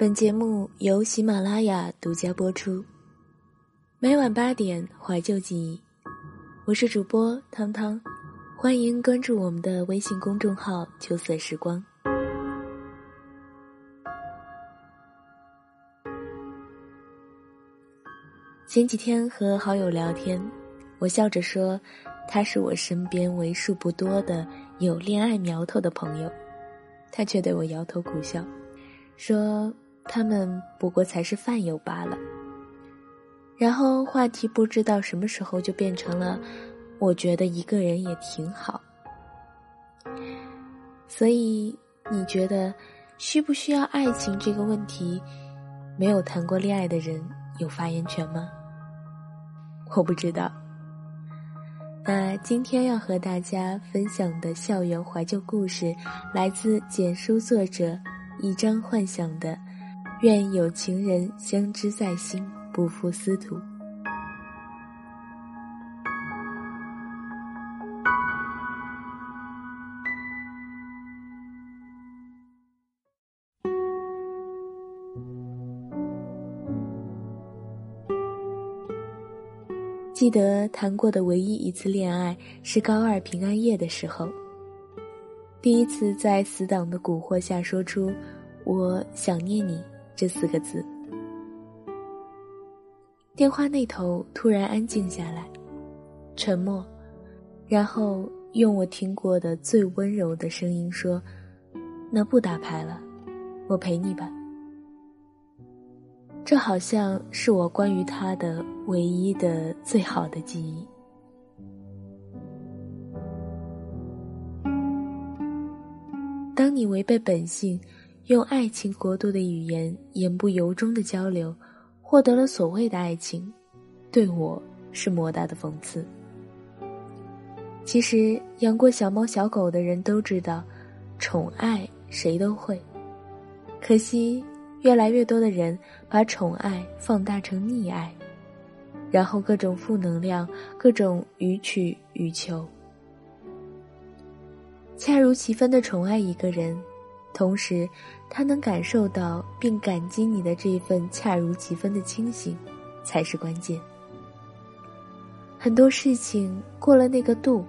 本节目由喜马拉雅独家播出，每晚八点怀旧记忆，我是主播汤汤，欢迎关注我们的微信公众号“秋色时光”。前几天和好友聊天，我笑着说，他是我身边为数不多的有恋爱苗头的朋友，他却对我摇头苦笑，说。他们不过才是饭友罢了。然后话题不知道什么时候就变成了，我觉得一个人也挺好。所以你觉得需不需要爱情这个问题，没有谈过恋爱的人有发言权吗？我不知道。那今天要和大家分享的校园怀旧故事，来自简书作者一张幻想的。愿有情人相知在心，不负司徒。记得谈过的唯一一次恋爱是高二平安夜的时候，第一次在死党的蛊惑下说出“我想念你”。这四个字。电话那头突然安静下来，沉默，然后用我听过的最温柔的声音说：“那不打牌了，我陪你吧。”这好像是我关于他的唯一的最好的记忆。当你违背本性。用爱情国度的语言言不由衷的交流，获得了所谓的爱情，对我是莫大的讽刺。其实养过小猫小狗的人都知道，宠爱谁都会，可惜越来越多的人把宠爱放大成溺爱，然后各种负能量，各种予取予求，恰如其分的宠爱一个人。同时，他能感受到并感激你的这一份恰如其分的清醒，才是关键。很多事情过了那个度，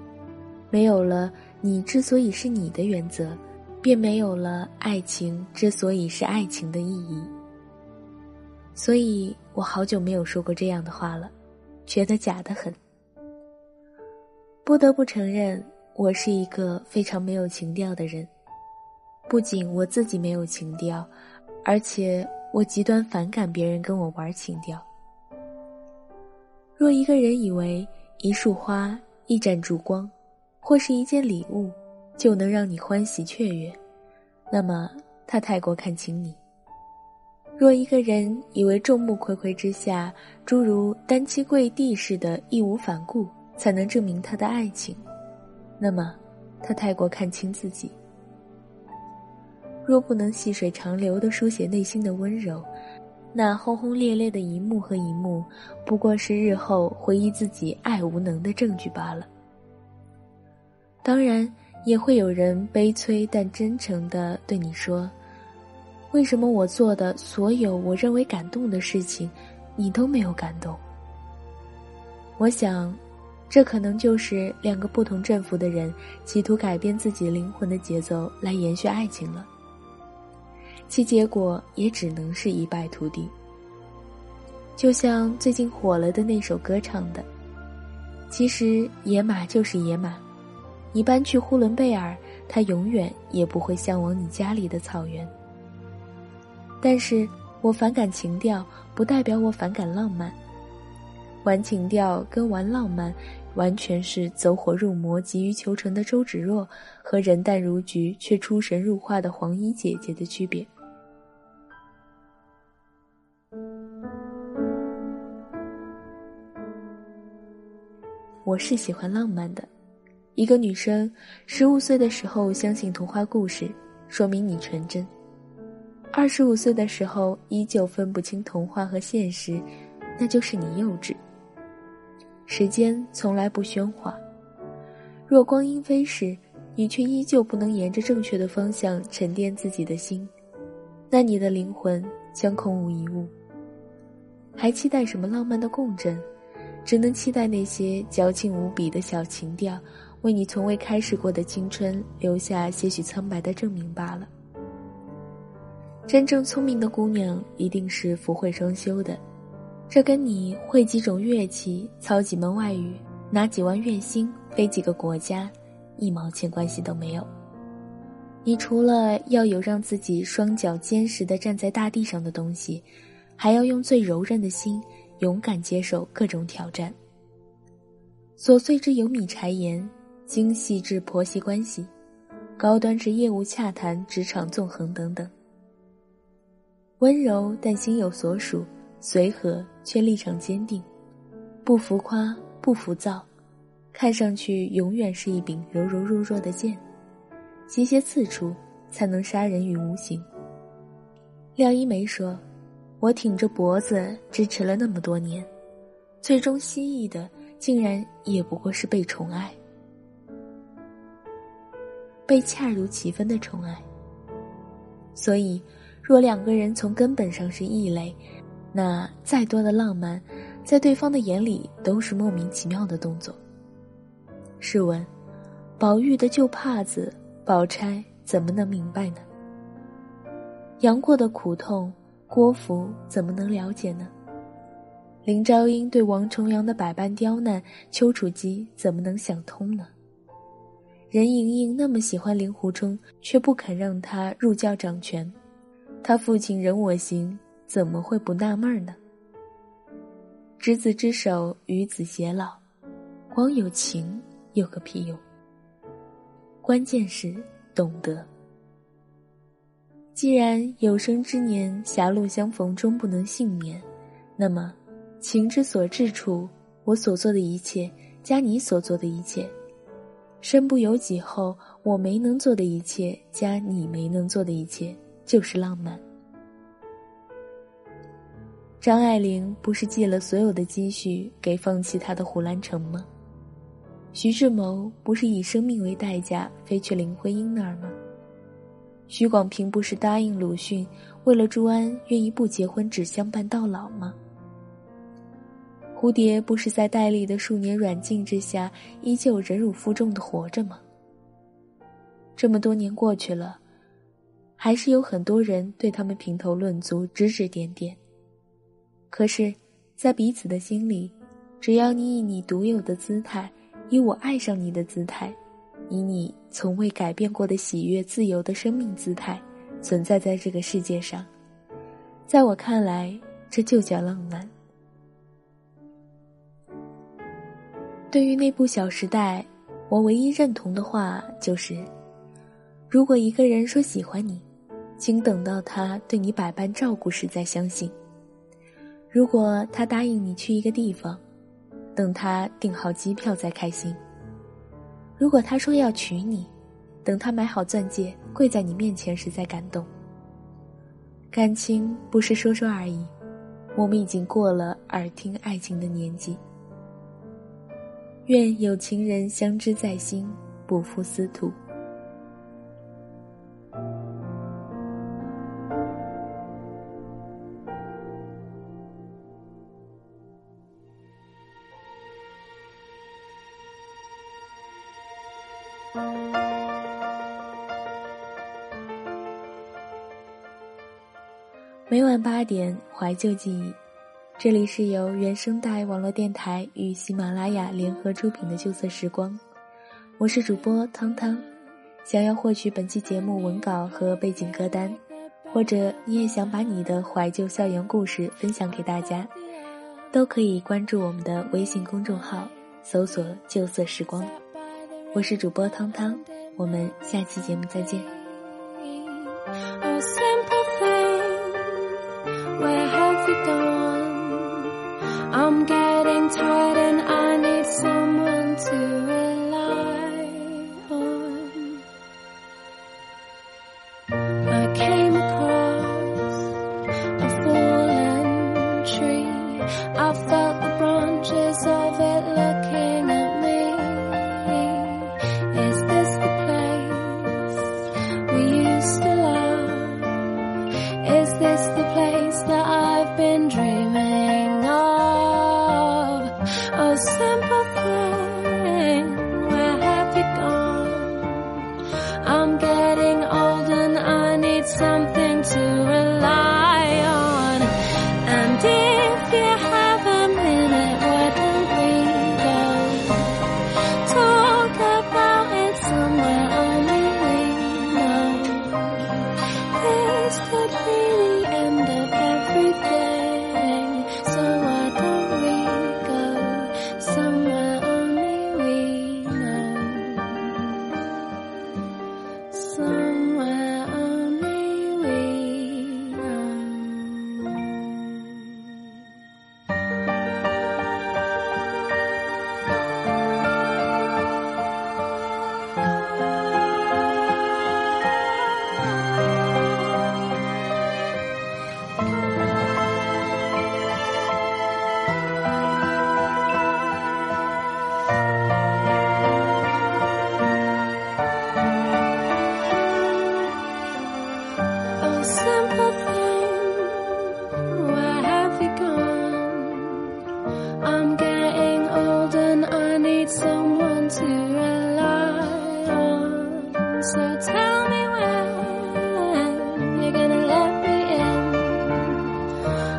没有了你之所以是你的原则，便没有了爱情之所以是爱情的意义。所以我好久没有说过这样的话了，觉得假的很。不得不承认，我是一个非常没有情调的人。不仅我自己没有情调，而且我极端反感别人跟我玩情调。若一个人以为一束花、一盏烛光，或是一件礼物，就能让你欢喜雀跃，那么他太过看轻你。若一个人以为众目睽睽之下，诸如单膝跪地似的义无反顾，才能证明他的爱情，那么他太过看清自己。若不能细水长流地书写内心的温柔，那轰轰烈烈的一幕和一幕，不过是日后回忆自己爱无能的证据罢了。当然，也会有人悲催但真诚地对你说：“为什么我做的所有我认为感动的事情，你都没有感动？”我想，这可能就是两个不同振幅的人企图改变自己灵魂的节奏来延续爱情了。其结果也只能是一败涂地。就像最近火了的那首歌唱的：“其实野马就是野马，你搬去呼伦贝尔，它永远也不会向往你家里的草原。”但是我反感情调，不代表我反感浪漫。玩情调跟玩浪漫，完全是走火入魔、急于求成的周芷若和人淡如菊却出神入化的黄衣姐姐的区别。我是喜欢浪漫的，一个女生，十五岁的时候相信童话故事，说明你纯真；二十五岁的时候依旧分不清童话和现实，那就是你幼稚。时间从来不喧哗，若光阴飞逝，你却依旧不能沿着正确的方向沉淀自己的心，那你的灵魂将空无一物。还期待什么浪漫的共振？只能期待那些矫情无比的小情调，为你从未开始过的青春留下些许苍白的证明罢了。真正聪明的姑娘一定是福慧双修的，这跟你会几种乐器、操几门外语、拿几万月薪、飞几个国家，一毛钱关系都没有。你除了要有让自己双脚坚实的站在大地上的东西，还要用最柔韧的心，勇敢接受各种挑战。琐碎至油米柴盐，精细至婆媳关系，高端至业务洽谈、职场纵横等等。温柔但心有所属，随和却立场坚定，不浮夸不浮躁，看上去永远是一柄柔柔弱弱的剑。斜斜刺出，才能杀人于无形。廖一梅说：“我挺着脖子支持了那么多年，最终心意的竟然也不过是被宠爱，被恰如其分的宠爱。所以，若两个人从根本上是异类，那再多的浪漫，在对方的眼里都是莫名其妙的动作。试问，宝玉的旧帕子。”宝钗怎么能明白呢？杨过的苦痛，郭芙怎么能了解呢？林朝英对王重阳的百般刁难，丘处机怎么能想通呢？任盈盈那么喜欢令狐冲，却不肯让他入教掌权，他父亲任我行，怎么会不纳闷呢？执子之手，与子偕老，光有情有个屁用！关键是懂得。既然有生之年狭路相逢终不能幸免，那么情之所至处，我所做的一切加你所做的一切，身不由己后我没能做的一切加你没能做的一切，就是浪漫。张爱玲不是借了所有的积蓄给放弃她的胡兰成吗？徐志摩不是以生命为代价飞去林徽因那儿吗？徐广平不是答应鲁迅，为了朱安愿意不结婚只相伴到老吗？蝴蝶不是在戴笠的数年软禁之下，依旧忍辱负重的活着吗？这么多年过去了，还是有很多人对他们评头论足、指指点点。可是，在彼此的心里，只要你以你独有的姿态。以我爱上你的姿态，以你从未改变过的喜悦、自由的生命姿态，存在在这个世界上，在我看来，这就叫浪漫。对于那部《小时代》，我唯一认同的话就是：如果一个人说喜欢你，请等到他对你百般照顾时再相信；如果他答应你去一个地方，等他订好机票再开心。如果他说要娶你，等他买好钻戒跪在你面前时再感动。感情不是说说而已，我们已经过了耳听爱情的年纪。愿有情人相知在心，不负司徒。每晚八点，怀旧记忆，这里是由原声带网络电台与喜马拉雅联合出品的旧色时光，我是主播汤汤。想要获取本期节目文稿和背景歌单，或者你也想把你的怀旧校园故事分享给大家，都可以关注我们的微信公众号，搜索“旧色时光”。我是主播汤汤，我们下期节目再见。This the place?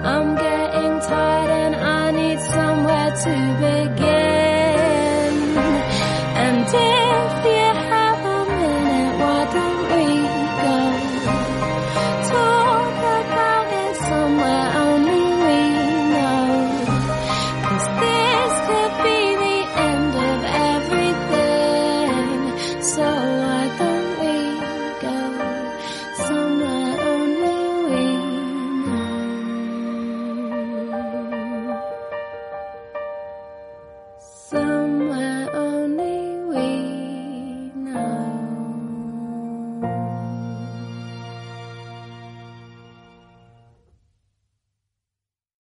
I'm getting tired and I need somewhere to begin. And if you have a minute, why don't we go talk about it somewhere only we know? Cause this could be the end of everything. So I thought.